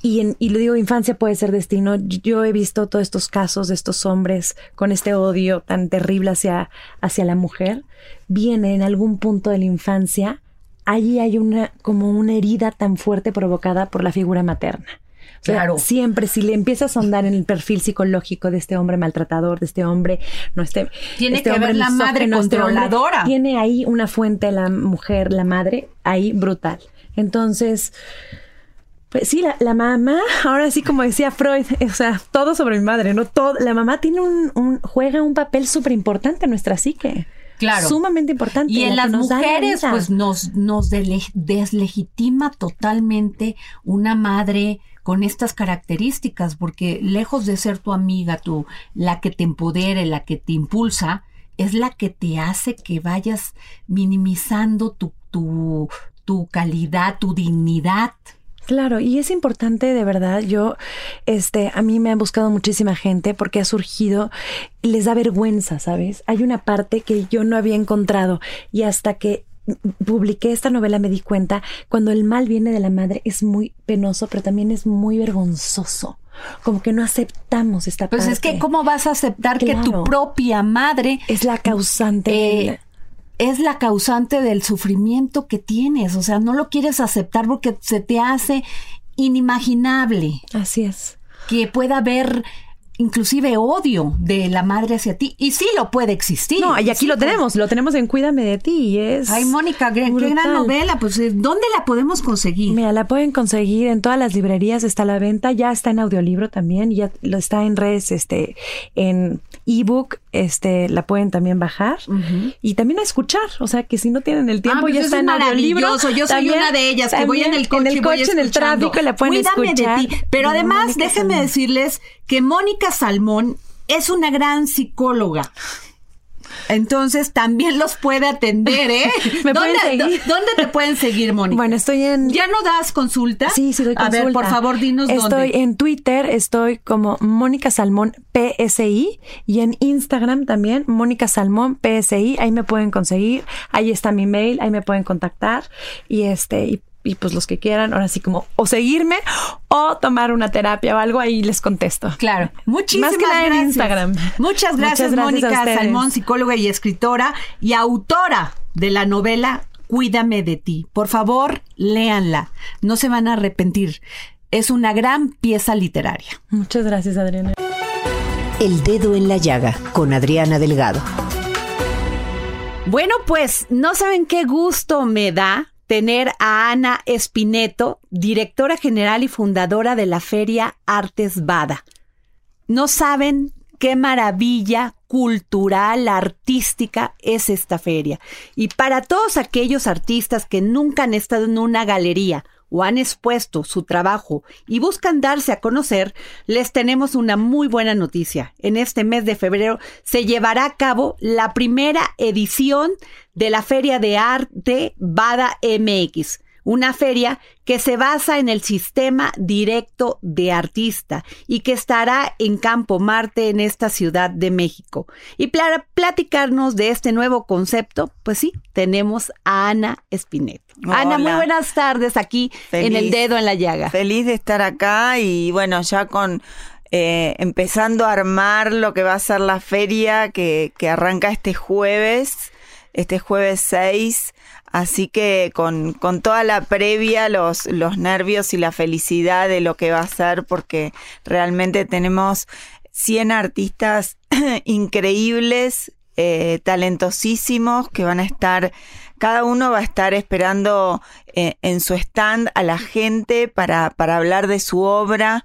Y, en, y lo digo, infancia puede ser destino. Yo he visto todos estos casos de estos hombres con este odio tan terrible hacia, hacia la mujer. Viene en algún punto de la infancia, allí hay una, como una herida tan fuerte provocada por la figura materna. O sea, Claro. Siempre, si le empiezas a ahondar en el perfil psicológico de este hombre maltratador, de este hombre, no este. Tiene este que hombre ver la madre este hombre, controladora. tiene ahí una fuente, la mujer, la madre, ahí brutal. Entonces, pues sí, la, la mamá, ahora sí como decía Freud, o sea, todo sobre mi madre, ¿no? Todo, la mamá tiene un, un- juega un papel súper importante en nuestra psique. Claro. Sumamente importante. Y la en que las la mujeres, pues nos, nos deslegitima totalmente una madre con estas características, porque lejos de ser tu amiga, tu, la que te empodere, la que te impulsa, es la que te hace que vayas minimizando tu, tu, tu calidad, tu dignidad. Claro, y es importante de verdad. Yo, este, a mí me ha buscado muchísima gente porque ha surgido les da vergüenza, ¿sabes? Hay una parte que yo no había encontrado y hasta que publiqué esta novela me di cuenta cuando el mal viene de la madre es muy penoso, pero también es muy vergonzoso. Como que no aceptamos esta Pues parte. es que, ¿cómo vas a aceptar que tu propia madre es la causante. eh, del- es la causante del sufrimiento que tienes. O sea, no lo quieres aceptar porque se te hace inimaginable Así es. que pueda haber inclusive odio de la madre hacia ti. Y sí lo puede existir. No, y aquí Sí lo tenemos, lo tenemos en Cuídame de ti y es. Ay, Mónica, qué, qué gran novela. Pues, eh, ¿dónde la podemos conseguir? Mira, la pueden conseguir en todas las librerías, está a la venta, ya está en audiolibro también, ya lo está en redes, este, en ebook, este, la pueden también bajar y también a escuchar, o sea que si no tienen el tiempo Ah, pues ya eso está es en audiolibro. Yo soy También- una de ellas que voy en el coche, en el voy coche, en el escuchando. tráfico, la pueden Cuídame escuchar. de ti. Pero de además, déjenme decirles que Mónica Salmón es una gran psicóloga. Entonces también los puede atender, ¿eh? Me ¿Dónde, pueden seguir. dó- ¿Dónde te pueden seguir, Mónica? Bueno, estoy en... ¿Ya no das consulta? Sí, sí doy A ver, por consulta. favor, dinos Estoy dónde. en Twitter, estoy como Mónica Salmón PSI y en Instagram también Mónica Salmón PSI, ahí me pueden conseguir, ahí está mi mail, ahí me pueden contactar y este y, y pues los que quieran, ahora sí como o seguirme o tomar una terapia o algo, ahí les contesto. Claro, muchísimas Más que nada en gracias. Instagram. Muchas Muchas gracias, gracias a Mónica. Salmón, psicóloga y escritora y autora de la novela Cuídame de ti. Por favor, léanla. No se van a arrepentir. Es una gran pieza literaria. Muchas gracias, Adriana. El dedo en la llaga con Adriana Delgado. Bueno, pues no saben qué gusto me da tener a Ana Espineto, directora general y fundadora de la Feria Artes Bada. No saben qué maravilla cultural, artística es esta feria. Y para todos aquellos artistas que nunca han estado en una galería o han expuesto su trabajo y buscan darse a conocer, les tenemos una muy buena noticia. En este mes de febrero se llevará a cabo la primera edición de la Feria de Arte Bada MX. Una feria que se basa en el sistema directo de artista y que estará en Campo Marte en esta Ciudad de México. Y para platicarnos de este nuevo concepto, pues sí, tenemos a Ana Espinet. Ana, muy buenas tardes aquí en el Feliz. dedo en la llaga. Feliz de estar acá y bueno, ya con eh, empezando a armar lo que va a ser la feria que, que arranca este jueves, este jueves 6. Así que con, con toda la previa, los, los nervios y la felicidad de lo que va a ser, porque realmente tenemos 100 artistas increíbles, eh, talentosísimos, que van a estar, cada uno va a estar esperando eh, en su stand a la gente para, para hablar de su obra.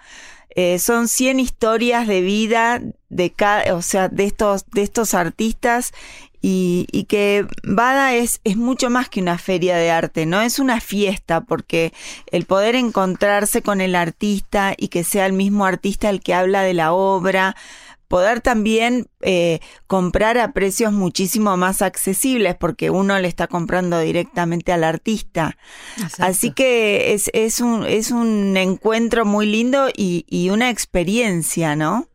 Eh, son 100 historias de vida de cada, o sea, de estos, de estos artistas y, y que Bada es, es mucho más que una feria de arte, no es una fiesta, porque el poder encontrarse con el artista y que sea el mismo artista el que habla de la obra, poder también eh, comprar a precios muchísimo más accesibles, porque uno le está comprando directamente al artista. Así que es, es, un, es un encuentro muy lindo y, y una experiencia, ¿no?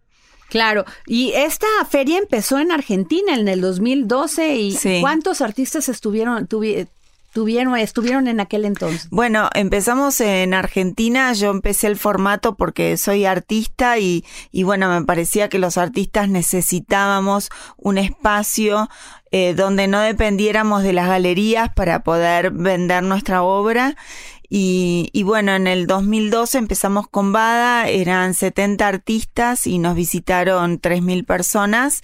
Claro, y esta feria empezó en Argentina en el 2012 y Sí. ¿cuántos artistas estuvieron tuvi- tuvieron estuvieron en aquel entonces? Bueno, empezamos en Argentina, yo empecé el formato porque soy artista y, y bueno, me parecía que los artistas necesitábamos un espacio eh, donde no dependiéramos de las galerías para poder vender nuestra obra. Y, y bueno, en el 2012 empezamos con Bada, eran 70 artistas y nos visitaron 3.000 personas.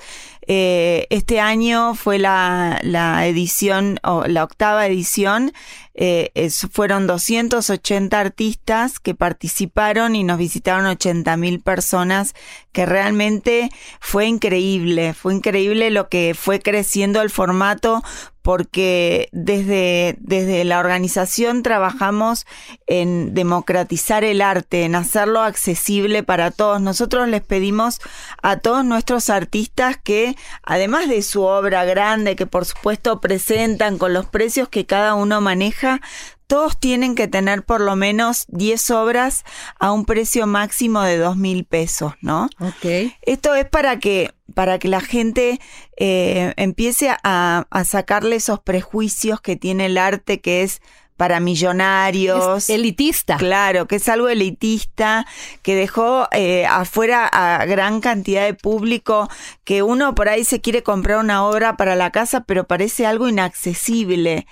Eh, este año fue la, la edición, o la octava edición, eh, es- fueron 280 artistas que participaron y nos visitaron 80.000 personas, que realmente fue increíble, fue increíble lo que fue creciendo el formato porque desde, desde la organización trabajamos en democratizar el arte, en hacerlo accesible para todos. Nosotros les pedimos a todos nuestros artistas que, además de su obra grande, que por supuesto presentan con los precios que cada uno maneja, todos tienen que tener por lo menos 10 obras a un precio máximo de dos mil pesos, ¿no? Ok. Esto es para que, para que la gente eh, empiece a, a sacarle esos prejuicios que tiene el arte, que es para millonarios. Es elitista. Claro, que es algo elitista, que dejó eh, afuera a gran cantidad de público, que uno por ahí se quiere comprar una obra para la casa, pero parece algo inaccesible.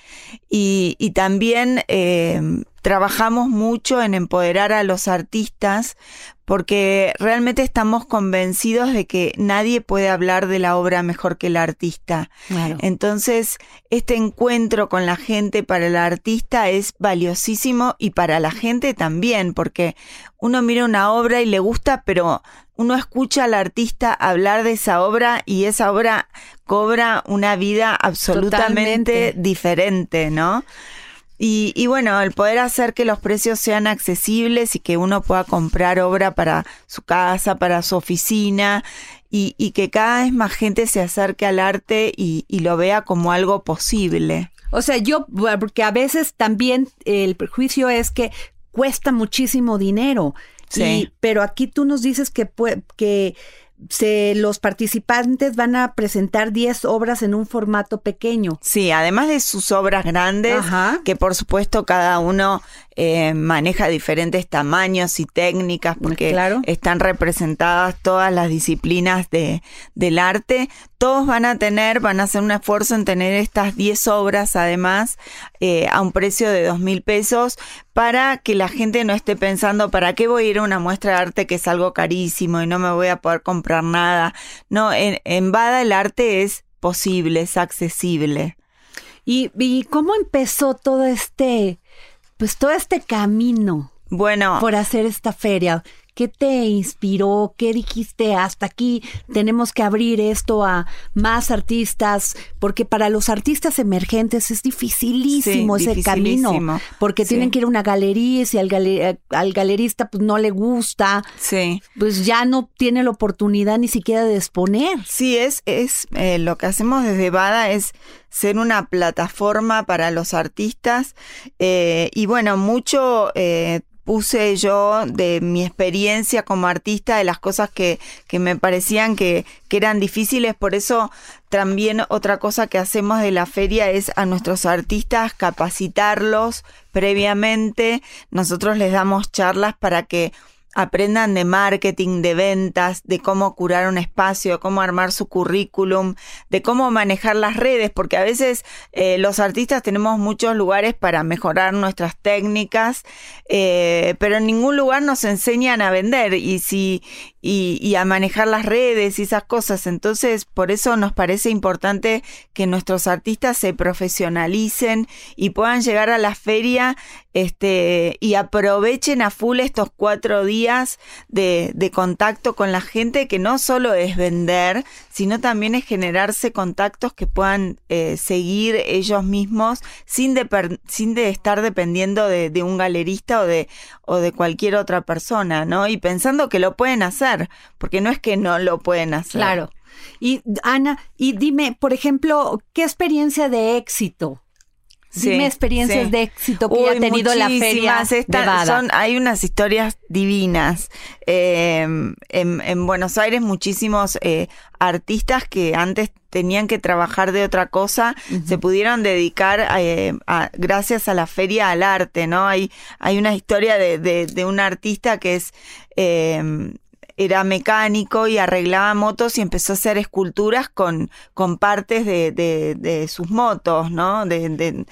Y, y también eh, trabajamos mucho en empoderar a los artistas porque realmente estamos convencidos de que nadie puede hablar de la obra mejor que el artista. Claro. Entonces, este encuentro con la gente para el artista es valiosísimo y para la gente también, porque uno mira una obra y le gusta, pero uno escucha al artista hablar de esa obra y esa obra cobra una vida absolutamente Totalmente. diferente, ¿no? Y, y bueno, el poder hacer que los precios sean accesibles y que uno pueda comprar obra para su casa, para su oficina y, y que cada vez más gente se acerque al arte y, y lo vea como algo posible. O sea, yo, porque a veces también el prejuicio es que cuesta muchísimo dinero. Sí. Pero aquí tú nos dices que, que se, los participantes van a presentar 10 obras en un formato pequeño. Sí, además de sus obras grandes, Ajá. que por supuesto cada uno eh, maneja diferentes tamaños y técnicas, porque Claro. están representadas todas las disciplinas de, del arte. Todos van a tener, van a hacer un esfuerzo en tener estas 10 obras además eh, a un precio de dos mil pesos para que la gente no esté pensando, ¿para qué voy a ir a una muestra de arte que es algo carísimo y no me voy a poder comprar nada? No, en, en Bada el arte es posible, es accesible. ¿Y, y cómo empezó todo este, pues todo este camino Bueno, por hacer esta feria? ¿Qué te inspiró? ¿Qué dijiste? Hasta aquí tenemos que abrir esto a más artistas, porque para los artistas emergentes es dificilísimo Sí, ese camino, dificilísimo. porque Sí. tienen que ir a una galería y si al, gale- al galerista pues no le gusta, sí. pues ya no tiene la oportunidad ni siquiera de exponer. Sí, es, es eh, lo que hacemos desde Bada es ser una plataforma para los artistas eh, y bueno, mucho eh, puse yo de mi experiencia como artista, de las cosas que, que me parecían que, que eran difíciles, por eso también otra cosa que hacemos de la feria es a nuestros artistas capacitarlos previamente, nosotros les damos charlas para que aprendan de marketing, de ventas, de cómo curar un espacio, de cómo armar su currículum, de cómo manejar las redes, porque a veces eh, los artistas tenemos muchos lugares para mejorar nuestras técnicas, eh, pero en ningún lugar nos enseñan a vender. Y si y, y a manejar las redes y esas cosas. Entonces, por eso nos parece importante que nuestros artistas se profesionalicen y puedan llegar a la feria este, y aprovechen a full estos cuatro días de, de contacto con la gente, que no solo es vender, sino también es generarse contactos que puedan eh, seguir ellos mismos sin de, sin de estar dependiendo de, de un galerista o de, o de cualquier otra persona, ¿no? Y pensando que lo pueden hacer, porque no es que no lo pueden hacer. Claro. Y Ana, y dime, por ejemplo, ¿qué experiencia de éxito? Sí, dime experiencias sí. de éxito que Uy, haya tenido la feria de Esta- Bada. son- hay unas historias divinas. Eh, en, en Buenos Aires muchísimos eh, artistas que antes tenían que trabajar de otra cosa se pudieron dedicar eh, a- gracias a la feria al arte, ¿no? Hay, hay una historia de, de- de un artista que es... eh, era mecánico y arreglaba motos y empezó a hacer esculturas con, con partes de, de, sus motos, ¿no? De-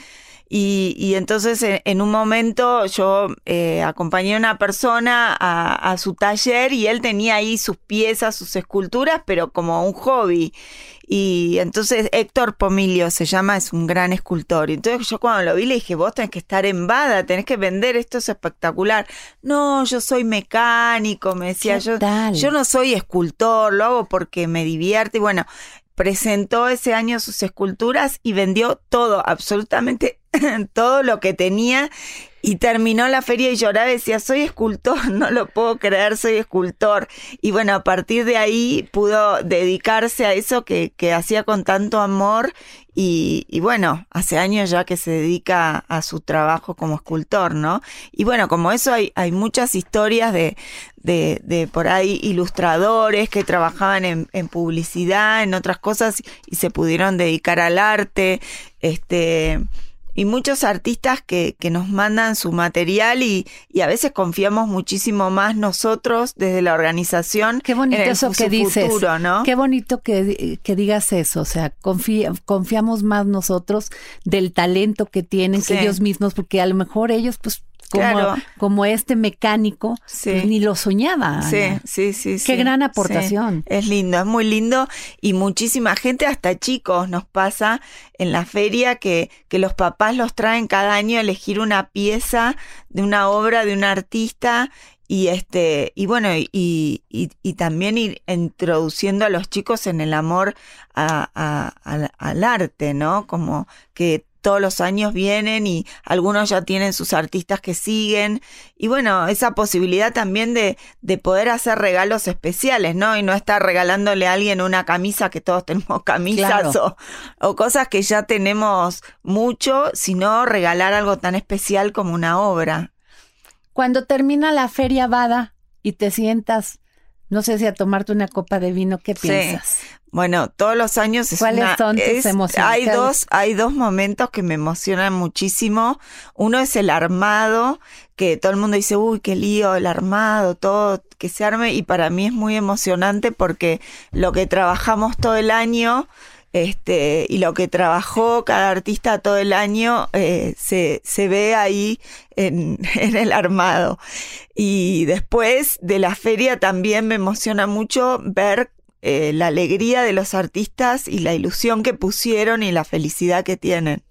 y, y entonces en, en un momento yo eh, acompañé a una persona a, a su taller y él tenía ahí sus piezas, sus esculturas, pero como un hobby. Y entonces Héctor Pomilio se llama, es un gran escultor. Y entonces yo cuando lo vi le dije, vos tenés que estar en Bada, tenés que vender, esto es espectacular. No, yo soy mecánico, me decía ¿Qué yo. tal? Yo no soy escultor, lo hago porque me divierte. Y bueno, presentó ese año sus esculturas y vendió todo, absolutamente todo lo que tenía. Y terminó la feria y lloraba y decía, soy escultor, no lo puedo creer, soy escultor. Y bueno, a partir de ahí pudo dedicarse a eso que, que hacía con tanto amor. Y, bueno, hace años ya que se dedica a su trabajo como escultor, ¿no? Y bueno, como eso hay, hay muchas historias de, de, de por ahí ilustradores que trabajaban en, en publicidad, en otras cosas, y se pudieron dedicar al arte. Este, y muchos artistas que, que nos mandan su material y, y a veces confiamos muchísimo más nosotros desde la organización Qué bonito en el eso que dices. futuro, ¿no? Qué bonito que, que digas eso. O sea, confiamos más nosotros del talento que tienen que Sí. ellos mismos, porque a lo mejor ellos, pues, como, Claro. como este mecánico, Sí. pues, ni lo soñaba. Sí, Ana. sí, sí. Qué sí, gran sí. aportación. Es lindo, es muy lindo y muchísima gente, hasta chicos, nos pasa en la feria que, que los papás los traen cada año a elegir una pieza de una obra de un artista y este y bueno y, y, y también ir introduciendo a los chicos en el amor a- al arte, ¿no? Como que todos los años vienen y algunos ya tienen sus artistas que siguen. Y bueno, esa posibilidad también de, de poder hacer regalos especiales, ¿no? Y no estar regalándole a alguien una camisa, que todos tenemos camisas Claro. o, o cosas que ya tenemos mucho, sino regalar algo tan especial como una obra. Cuando termina la feria Bada y te sientas, no sé si a tomarte una copa de vino, ¿qué Sí. Bueno, todos los años es ¿Cuáles una- son tus es- emociones? Hay ¿Qué- dos, hay dos momentos que me emocionan muchísimo. Uno es el armado, que todo el mundo dice, uy, qué lío, el armado, todo que se arme, y para mí es muy emocionante porque lo que trabajamos todo el año, este, y lo que trabajó cada artista todo el año, eh, se, se ve ahí en, en el armado. Y después de la feria también me emociona mucho ver eh, la alegría de los artistas y la ilusión que pusieron y la felicidad que tienen.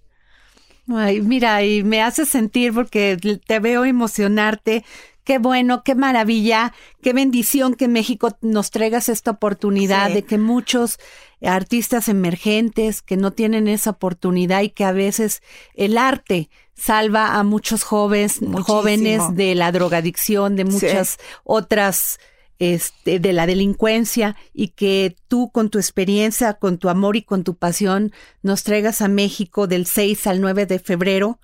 Ay, mira, y me hace sentir porque te veo emocionarte. Qué bueno, qué maravilla, qué bendición que México nos traigas esta oportunidad Sí. de que muchos artistas emergentes que no tienen esa oportunidad y que a veces el arte salva a muchos jóvenes, Muchísimo. jóvenes de la drogadicción, de muchas otras este, de la delincuencia y que tú con tu experiencia, con tu amor y con tu pasión nos traigas a México del 6 al 9 de febrero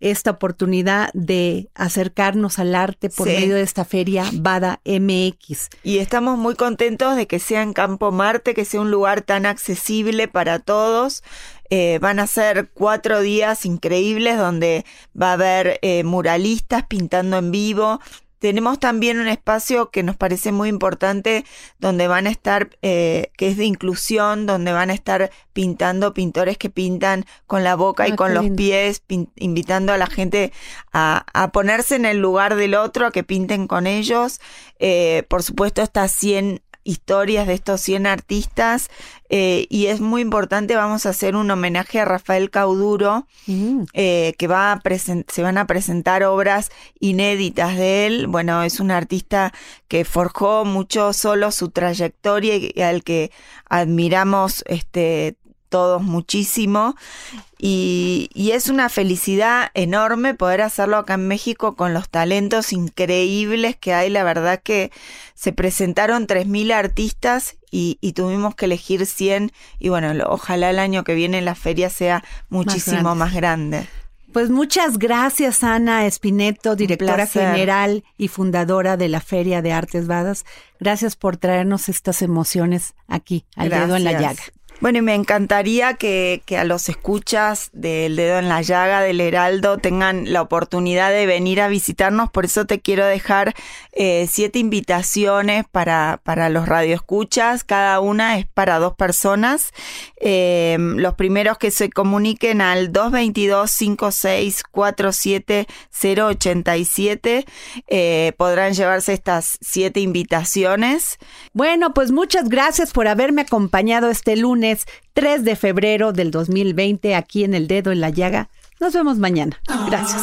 esta oportunidad de acercarnos al arte por Sí. medio de esta feria Bada MX. Y estamos muy contentos de que sea en Campo Marte, que sea un lugar tan accesible para todos. Eh, van a ser cuatro días increíbles donde va a haber eh, muralistas pintando en vivo. Tenemos también un espacio que nos parece muy importante donde van a estar, eh, que es de inclusión, donde van a estar pintando pintores que pintan con la boca y Ah, con los lindo. pies, invitando a la gente a, a ponerse en el lugar del otro, a que pinten con ellos. Eh, por supuesto, estas 100 historias de estos 100 artistas eh, y es muy importante, vamos a hacer un homenaje a Rafael Cauduro, eh, que va a se van a presentar obras inéditas de él. Bueno, es un artista que forjó mucho solo su trayectoria y al que admiramos este todos muchísimo y, y es una felicidad enorme poder hacerlo acá en México con los talentos increíbles que hay. La verdad que se presentaron 3.000 artistas y, y tuvimos que elegir 100 y bueno, lo- ojalá el año que viene la feria sea muchísimo grande. más grande. Pues muchas gracias, Ana Espineto, directora general y fundadora de la Feria de Artes Badas. Gracias por traernos estas emociones aquí, al dedo en la llaga. Bueno, y me encantaría que, que a los escuchas del dedo en la llaga del Heraldo tengan la oportunidad de venir a visitarnos. Por eso te quiero dejar eh, siete invitaciones para, para los radioescuchas. Cada una es para dos personas. Eh, los primeros que se comuniquen al 222-5647-087 eh, podrán llevarse estas siete invitaciones. Bueno, pues muchas gracias por haberme acompañado este lunes 3 de febrero del 2020 aquí en El Dedo en la Llaga. Nos vemos mañana. Gracias.